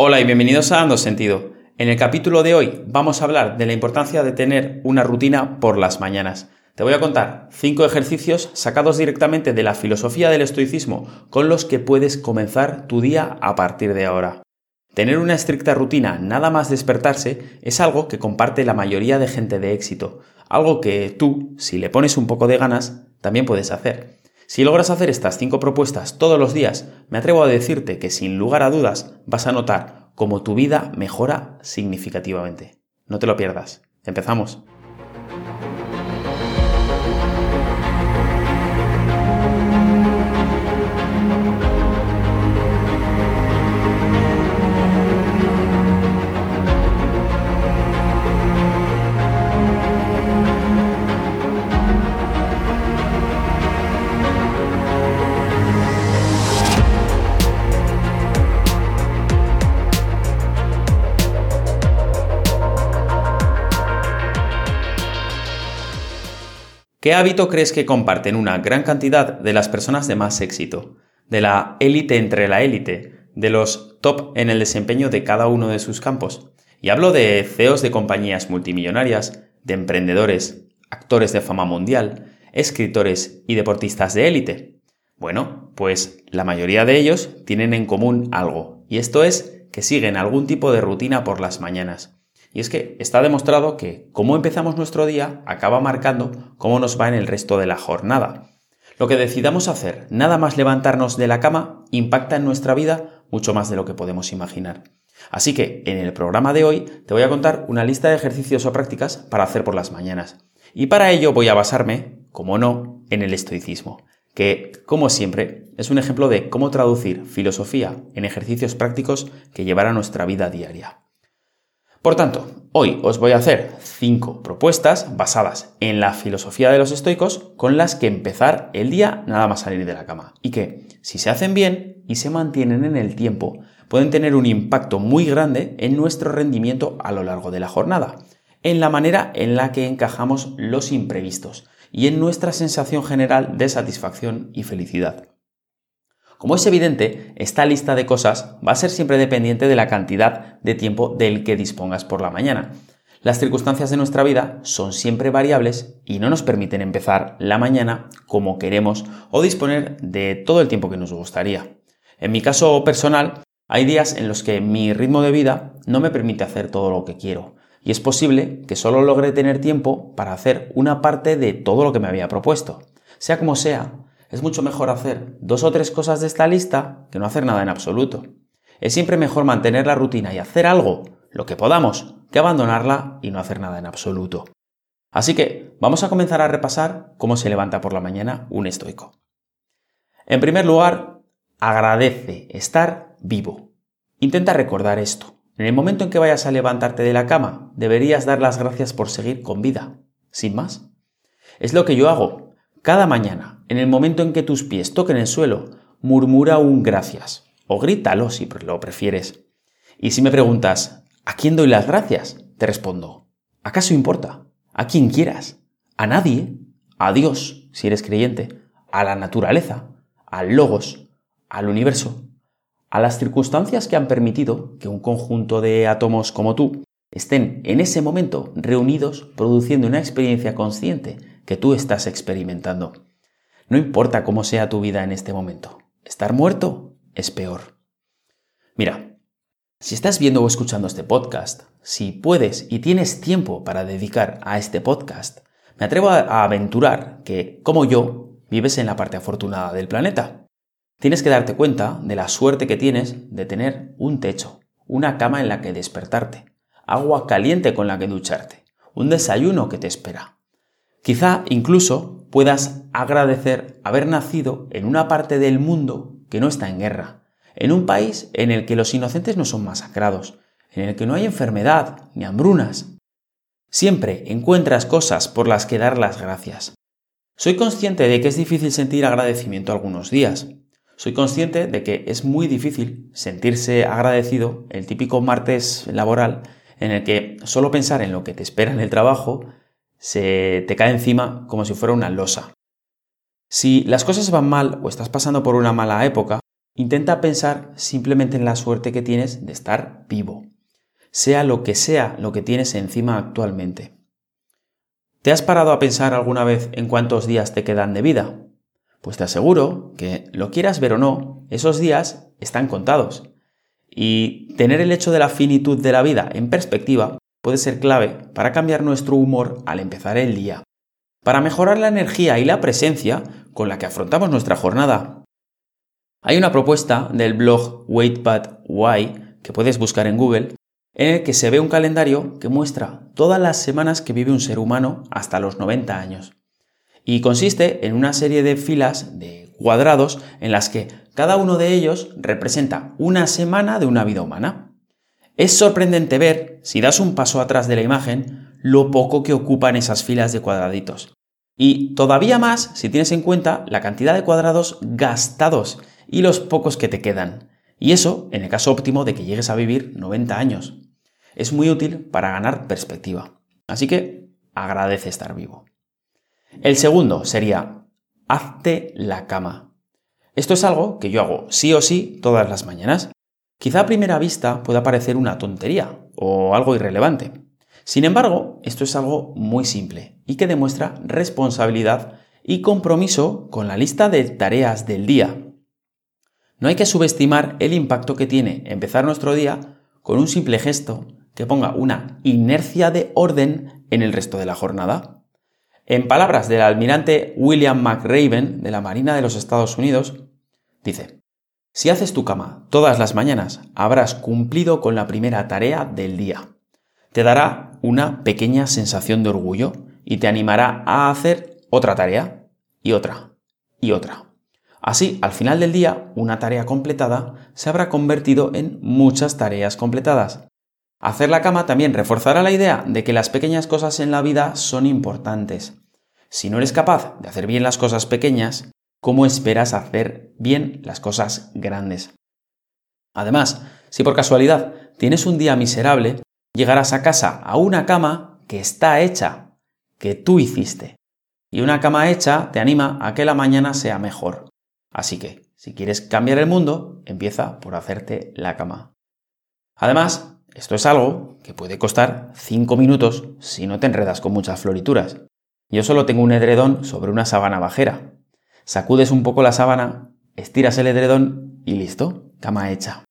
Hola y bienvenidos a Dando Sentido. En el capítulo de hoy vamos a hablar de la importancia de tener una rutina por las mañanas. Te voy a contar cinco ejercicios sacados directamente de la filosofía del estoicismo con los que puedes comenzar tu día a partir de ahora. Tener una estricta rutina nada más despertarse es algo que comparte la mayoría de gente de éxito, algo que tú, si le pones un poco de ganas, también puedes hacer. Si logras hacer estas cinco propuestas todos los días, me atrevo a decirte que sin lugar a dudas vas a notar cómo tu vida mejora significativamente. No te lo pierdas. Empezamos. ¿Qué hábito crees que comparten una gran cantidad de las personas de más éxito? De la élite entre la élite, de los top en el desempeño de cada uno de sus campos. Y hablo de CEOs de compañías multimillonarias, de emprendedores, actores de fama mundial, escritores y deportistas de élite. Bueno, pues la mayoría de ellos tienen en común algo, y esto es que siguen algún tipo de rutina por las mañanas. Y es que está demostrado que cómo empezamos nuestro día acaba marcando cómo nos va en el resto de la jornada. Lo que decidamos hacer, nada más levantarnos de la cama, impacta en nuestra vida mucho más de lo que podemos imaginar. Así que en el programa de hoy te voy a contar una lista de ejercicios o prácticas para hacer por las mañanas. Y para ello voy a basarme, como no, en el estoicismo, que, como siempre, es un ejemplo de cómo traducir filosofía en ejercicios prácticos que llevar a nuestra vida diaria. Por tanto, hoy os voy a hacer cinco propuestas basadas en la filosofía de los estoicos con las que empezar el día nada más salir de la cama y que, si se hacen bien y se mantienen en el tiempo, pueden tener un impacto muy grande en nuestro rendimiento a lo largo de la jornada, en la manera en la que encajamos los imprevistos y en nuestra sensación general de satisfacción y felicidad. Como es evidente, esta lista de cosas va a ser siempre dependiente de la cantidad de tiempo del que dispongas por la mañana. Las circunstancias de nuestra vida son siempre variables y no nos permiten empezar la mañana como queremos o disponer de todo el tiempo que nos gustaría. En mi caso personal, hay días en los que mi ritmo de vida no me permite hacer todo lo que quiero y es posible que solo logre tener tiempo para hacer una parte de todo lo que me había propuesto. Sea como sea, es mucho mejor hacer dos o tres cosas de esta lista que no hacer nada en absoluto. Es siempre mejor mantener la rutina y hacer algo, lo que podamos, que abandonarla y no hacer nada en absoluto. Así que vamos a comenzar a repasar cómo se levanta por la mañana un estoico. En primer lugar, agradece estar vivo. Intenta recordar esto. En el momento en que vayas a levantarte de la cama, deberías dar las gracias por seguir con vida. Sin más. Es lo que yo hago cada mañana, en el momento en que tus pies toquen el suelo, murmura un gracias o grítalo si lo prefieres. Y si me preguntas, ¿a quién doy las gracias? Te respondo, ¿acaso importa? A quien quieras. A nadie. A Dios, si eres creyente. A la naturaleza. Al logos. Al universo. A las circunstancias que han permitido que un conjunto de átomos como tú estén en ese momento reunidos produciendo una experiencia consciente que tú estás experimentando. No importa cómo sea tu vida en este momento, estar muerto es peor. Mira, si estás viendo o escuchando este podcast, si puedes y tienes tiempo para dedicar a este podcast, me atrevo a aventurar que, como yo, vives en la parte afortunada del planeta. Tienes que darte cuenta de la suerte que tienes de tener un techo, una cama en la que despertarte, agua caliente con la que ducharte, un desayuno que te espera, Quizá incluso puedas agradecer haber nacido en una parte del mundo que no está en guerra, en un país en el que los inocentes no son masacrados, en el que no hay enfermedad ni hambrunas. Siempre encuentras cosas por las que dar las gracias. Soy consciente de que es difícil sentir agradecimiento algunos días. Soy consciente de que es muy difícil sentirse agradecido el típico martes laboral en el que solo pensar en lo que te espera en el trabajo se te cae encima como si fuera una losa. Si las cosas van mal o estás pasando por una mala época, intenta pensar simplemente en la suerte que tienes de estar vivo, sea lo que sea lo que tienes encima actualmente. ¿Te has parado a pensar alguna vez en cuántos días te quedan de vida? Pues te aseguro que, lo quieras ver o no, esos días están contados. Y tener el hecho de la finitud de la vida en perspectiva puede ser clave para cambiar nuestro humor al empezar el día, para mejorar la energía y la presencia con la que afrontamos nuestra jornada. Hay una propuesta del blog Wait But Why que puedes buscar en Google en el que se ve un calendario que muestra todas las semanas que vive un ser humano hasta los 90 años. Y consiste en una serie de filas de cuadrados en las que cada uno de ellos representa una semana de una vida humana. Es sorprendente ver, si das un paso atrás de la imagen, lo poco que ocupan esas filas de cuadraditos. Y todavía más si tienes en cuenta la cantidad de cuadrados gastados y los pocos que te quedan. Y eso en el caso óptimo de que llegues a vivir 90 años es muy útil para ganar perspectiva. Así que agradece estar vivo. El segundo sería, hazte la cama. Esto es algo que yo hago sí o sí todas las mañanas. Quizá a primera vista pueda parecer una tontería o algo irrelevante. Sin embargo, esto es algo muy simple y que demuestra responsabilidad y compromiso con la lista de tareas del día. No hay que subestimar el impacto que tiene empezar nuestro día con un simple gesto que ponga una inercia de orden en el resto de la jornada. En palabras del almirante William McRaven de la Marina de los Estados Unidos, dice, si haces tu cama todas las mañanas, habrás cumplido con la primera tarea del día. Te dará una pequeña sensación de orgullo y te animará a hacer otra tarea y otra y otra. Así, al final del día, una tarea completada se habrá convertido en muchas tareas completadas Hacer la cama también reforzará la idea de que las pequeñas cosas en la vida son importantes. Si no eres capaz de hacer bien las cosas pequeñas, ¿cómo esperas hacer bien las cosas grandes? Además, si por casualidad tienes un día miserable, llegarás a casa a una cama que está hecha, que tú hiciste. Y una cama hecha te anima a que la mañana sea mejor. Así que, si quieres cambiar el mundo, empieza por hacerte la cama. Además, esto es algo que puede costar 5 minutos si no te enredas con muchas florituras. Yo solo tengo un edredón sobre una sábana bajera. Sacudes un poco la sábana, estiras el edredón y listo, cama hecha.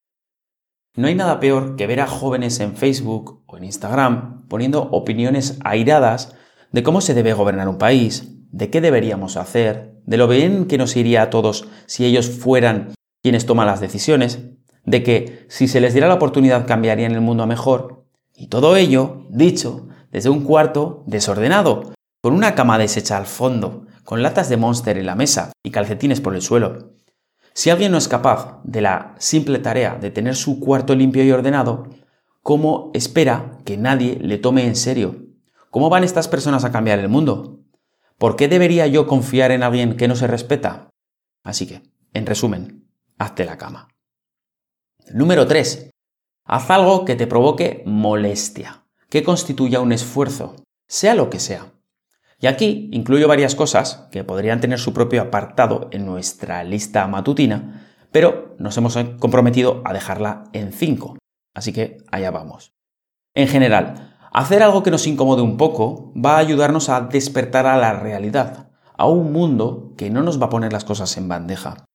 No hay nada peor que ver a jóvenes en Facebook o en Instagram poniendo opiniones airadas de cómo se debe gobernar un país, de qué deberíamos hacer, de lo bien que nos iría a todos si ellos fueran quienes toman las decisiones, de que si se les diera la oportunidad cambiarían el mundo a mejor, y todo ello dicho desde un cuarto desordenado, con una cama deshecha al fondo, con latas de Monster en la mesa y calcetines por el suelo. Si alguien no es capaz de la simple tarea de tener su cuarto limpio y ordenado, ¿cómo espera que nadie le tome en serio? ¿Cómo van estas personas a cambiar el mundo? ¿Por qué debería yo confiar en alguien que no se respeta? Así que, en resumen, hazte la cama. Número 3. Haz algo que te provoque molestia, que constituya un esfuerzo, sea lo que sea. Y aquí incluyo varias cosas que podrían tener su propio apartado en nuestra lista matutina, pero nos hemos comprometido a dejarla en 5. Así que allá vamos. En general, hacer algo que nos incomode un poco va a ayudarnos a despertar a la realidad, a un mundo que no nos va a poner las cosas en bandeja.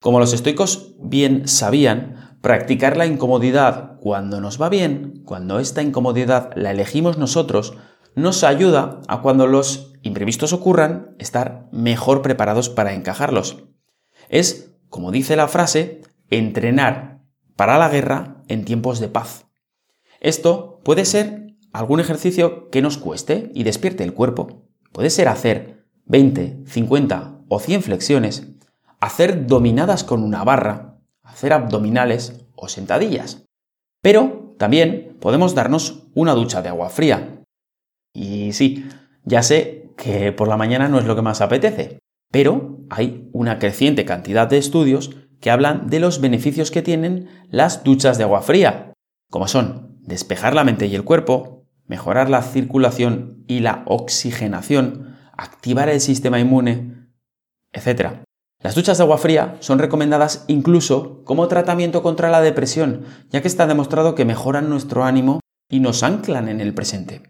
Como los estoicos bien sabían, Practicar la incomodidad cuando nos va bien, cuando esta incomodidad la elegimos nosotros, nos ayuda a cuando los imprevistos ocurran, estar mejor preparados para encajarlos. Es, como dice la frase, entrenar para la guerra en tiempos de paz. Esto puede ser algún ejercicio que nos cueste y despierte el cuerpo. Puede ser hacer 20, 50 o 100 flexiones, hacer dominadas con una barra, hacer abdominales o sentadillas. Pero también podemos darnos una ducha de agua fría. Y sí, ya sé que por la mañana no es lo que más apetece, pero hay una creciente cantidad de estudios que hablan de los beneficios que tienen las duchas de agua fría, como son despejar la mente y el cuerpo, mejorar la circulación y la oxigenación, activar el sistema inmune, etc. Las duchas de agua fría son recomendadas incluso como tratamiento contra la depresión, ya que está demostrado que mejoran nuestro ánimo y nos anclan en el presente.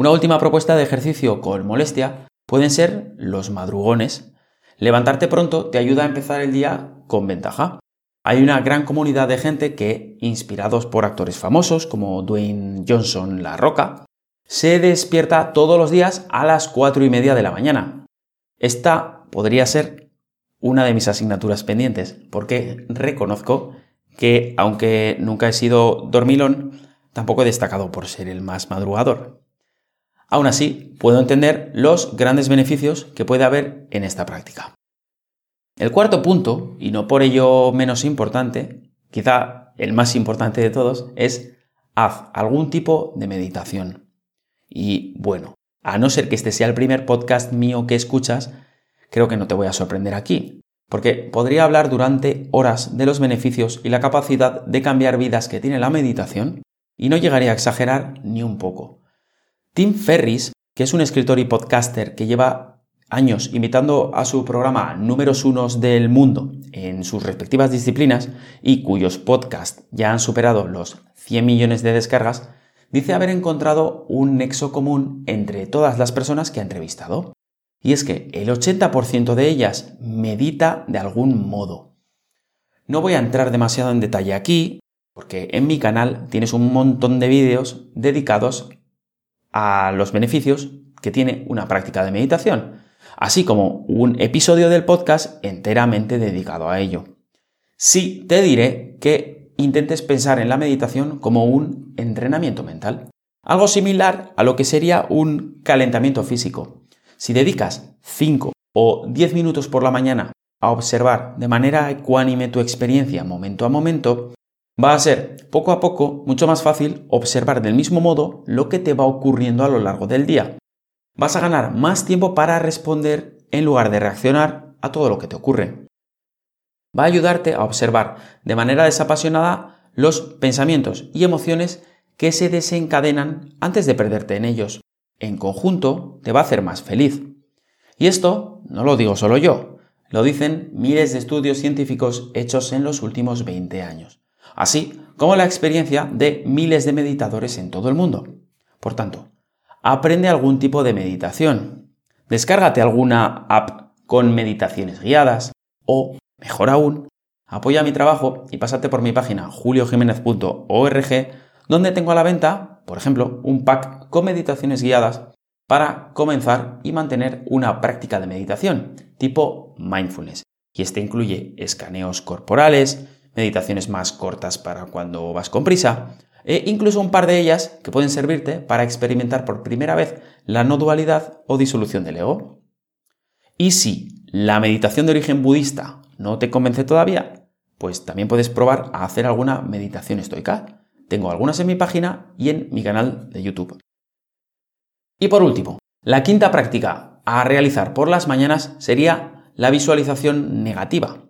Una última propuesta de ejercicio con molestia pueden ser los madrugones. Levantarte pronto te ayuda a empezar el día con ventaja. Hay una gran comunidad de gente que, inspirados por actores famosos como Dwayne Johnson La Roca, se despierta todos los días a las 4 y media de la mañana. Esta podría ser una de mis asignaturas pendientes, porque reconozco que, aunque nunca he sido dormilón, tampoco he destacado por ser el más madrugador. Aún así, puedo entender los grandes beneficios que puede haber en esta práctica. El cuarto punto, y no por ello menos importante, quizá el más importante de todos, es haz algún tipo de meditación. Y bueno, a no ser que este sea el primer podcast mío que escuchas, creo que no te voy a sorprender aquí, porque podría hablar durante horas de los beneficios y la capacidad de cambiar vidas que tiene la meditación, y no llegaría a exagerar ni un poco. Tim Ferris, que es un escritor y podcaster que lleva años imitando a su programa números unos del mundo en sus respectivas disciplinas y cuyos podcasts ya han superado los 100 millones de descargas, dice haber encontrado un nexo común entre todas las personas que ha entrevistado. Y es que el 80% de ellas medita de algún modo. No voy a entrar demasiado en detalle aquí, porque en mi canal tienes un montón de vídeos dedicados a los beneficios que tiene una práctica de meditación, así como un episodio del podcast enteramente dedicado a ello. Sí te diré que intentes pensar en la meditación como un entrenamiento mental, algo similar a lo que sería un calentamiento físico. Si dedicas 5 o 10 minutos por la mañana a observar de manera ecuánime tu experiencia momento a momento, va a ser poco a poco mucho más fácil observar del mismo modo lo que te va ocurriendo a lo largo del día. Vas a ganar más tiempo para responder en lugar de reaccionar a todo lo que te ocurre. Va a ayudarte a observar de manera desapasionada los pensamientos y emociones que se desencadenan antes de perderte en ellos. En conjunto, te va a hacer más feliz. Y esto no lo digo solo yo, lo dicen miles de estudios científicos hechos en los últimos 20 años así como la experiencia de miles de meditadores en todo el mundo. Por tanto, aprende algún tipo de meditación. Descárgate alguna app con meditaciones guiadas o, mejor aún, apoya mi trabajo y pásate por mi página juliojiménez.org donde tengo a la venta, por ejemplo, un pack con meditaciones guiadas para comenzar y mantener una práctica de meditación tipo mindfulness. Y este incluye escaneos corporales, meditaciones más cortas para cuando vas con prisa, e incluso un par de ellas que pueden servirte para experimentar por primera vez la no dualidad o disolución del ego. Y si la meditación de origen budista no te convence todavía, pues también puedes probar a hacer alguna meditación estoica. Tengo algunas en mi página y en mi canal de YouTube. Y por último, la quinta práctica a realizar por las mañanas sería la visualización negativa.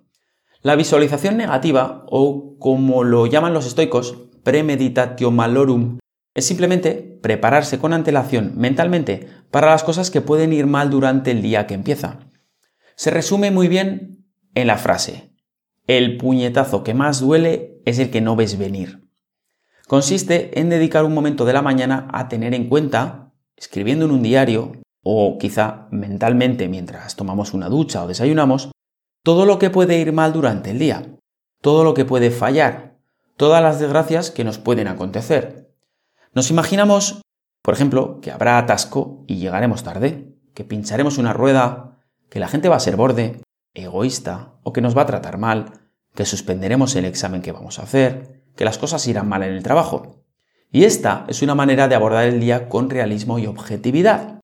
La visualización negativa, o como lo llaman los estoicos, premeditatio malorum, es simplemente prepararse con antelación mentalmente para las cosas que pueden ir mal durante el día que empieza. Se resume muy bien en la frase, el puñetazo que más duele es el que no ves venir. Consiste en dedicar un momento de la mañana a tener en cuenta, escribiendo en un diario, o quizá mentalmente mientras tomamos una ducha o desayunamos, todo lo que puede ir mal durante el día, todo lo que puede fallar, todas las desgracias que nos pueden acontecer. Nos imaginamos, por ejemplo, que habrá atasco y llegaremos tarde, que pincharemos una rueda, que la gente va a ser borde, egoísta o que nos va a tratar mal, que suspenderemos el examen que vamos a hacer, que las cosas irán mal en el trabajo. Y esta es una manera de abordar el día con realismo y objetividad.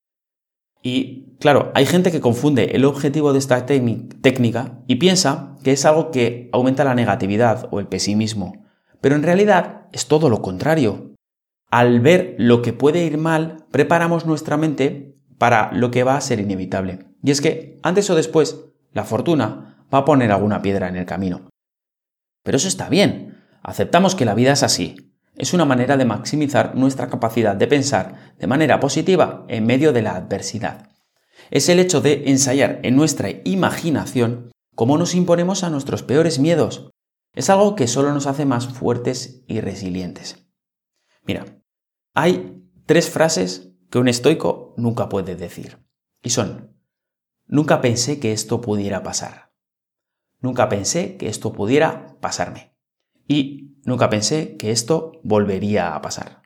Y claro, hay gente que confunde el objetivo de esta técnica y piensa que es algo que aumenta la negatividad o el pesimismo, pero en realidad es todo lo contrario. Al ver lo que puede ir mal, preparamos nuestra mente para lo que va a ser inevitable. Y es que, antes o después, la fortuna va a poner alguna piedra en el camino. Pero eso está bien. Aceptamos que la vida es así. Es una manera de maximizar nuestra capacidad de pensar de manera positiva en medio de la adversidad. Es el hecho de ensayar en nuestra imaginación cómo nos imponemos a nuestros peores miedos. Es algo que solo nos hace más fuertes y resilientes. Mira, hay tres frases que un estoico nunca puede decir. Y son, nunca pensé que esto pudiera pasar. Nunca pensé que esto pudiera pasarme. Y nunca pensé que esto volvería a pasar.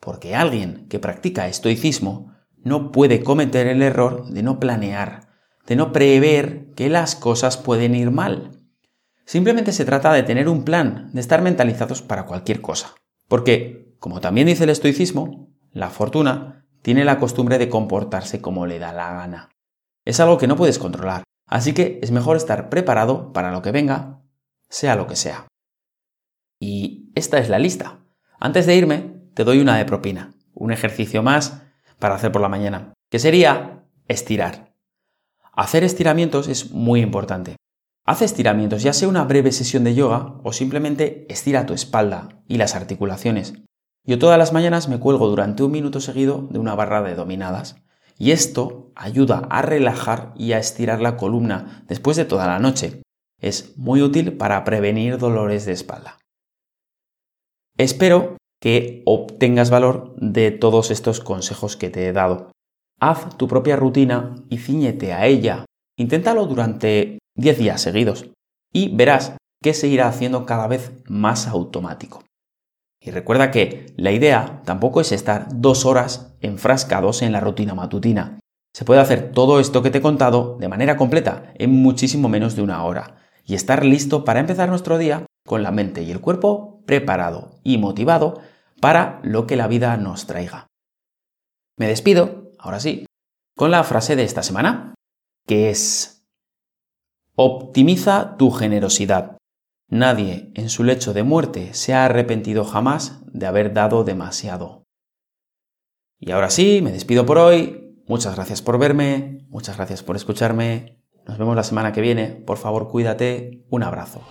Porque alguien que practica estoicismo no puede cometer el error de no planear, de no prever que las cosas pueden ir mal. Simplemente se trata de tener un plan, de estar mentalizados para cualquier cosa. Porque, como también dice el estoicismo, la fortuna tiene la costumbre de comportarse como le da la gana. Es algo que no puedes controlar, así que es mejor estar preparado para lo que venga, sea lo que sea. Y esta es la lista. Antes de irme, te doy una de propina, un ejercicio más para hacer por la mañana, que sería estirar. Hacer estiramientos es muy importante. Haz estiramientos, ya sea una breve sesión de yoga o simplemente estira tu espalda y las articulaciones. Yo todas las mañanas me cuelgo durante un minuto seguido de una barra de dominadas y esto ayuda a relajar y a estirar la columna después de toda la noche. Es muy útil para prevenir dolores de espalda. Espero que obtengas valor de todos estos consejos que te he dado. Haz tu propia rutina y ciñete a ella. Inténtalo durante 10 días seguidos y verás que se irá haciendo cada vez más automático. Y recuerda que la idea tampoco es estar dos horas enfrascados en la rutina matutina. Se puede hacer todo esto que te he contado de manera completa en muchísimo menos de una hora y estar listo para empezar nuestro día con la mente y el cuerpo preparado y motivado para lo que la vida nos traiga. Me despido, ahora sí, con la frase de esta semana, que es, optimiza tu generosidad. Nadie en su lecho de muerte se ha arrepentido jamás de haber dado demasiado. Y ahora sí, me despido por hoy. Muchas gracias por verme, muchas gracias por escucharme. Nos vemos la semana que viene. Por favor, cuídate. Un abrazo.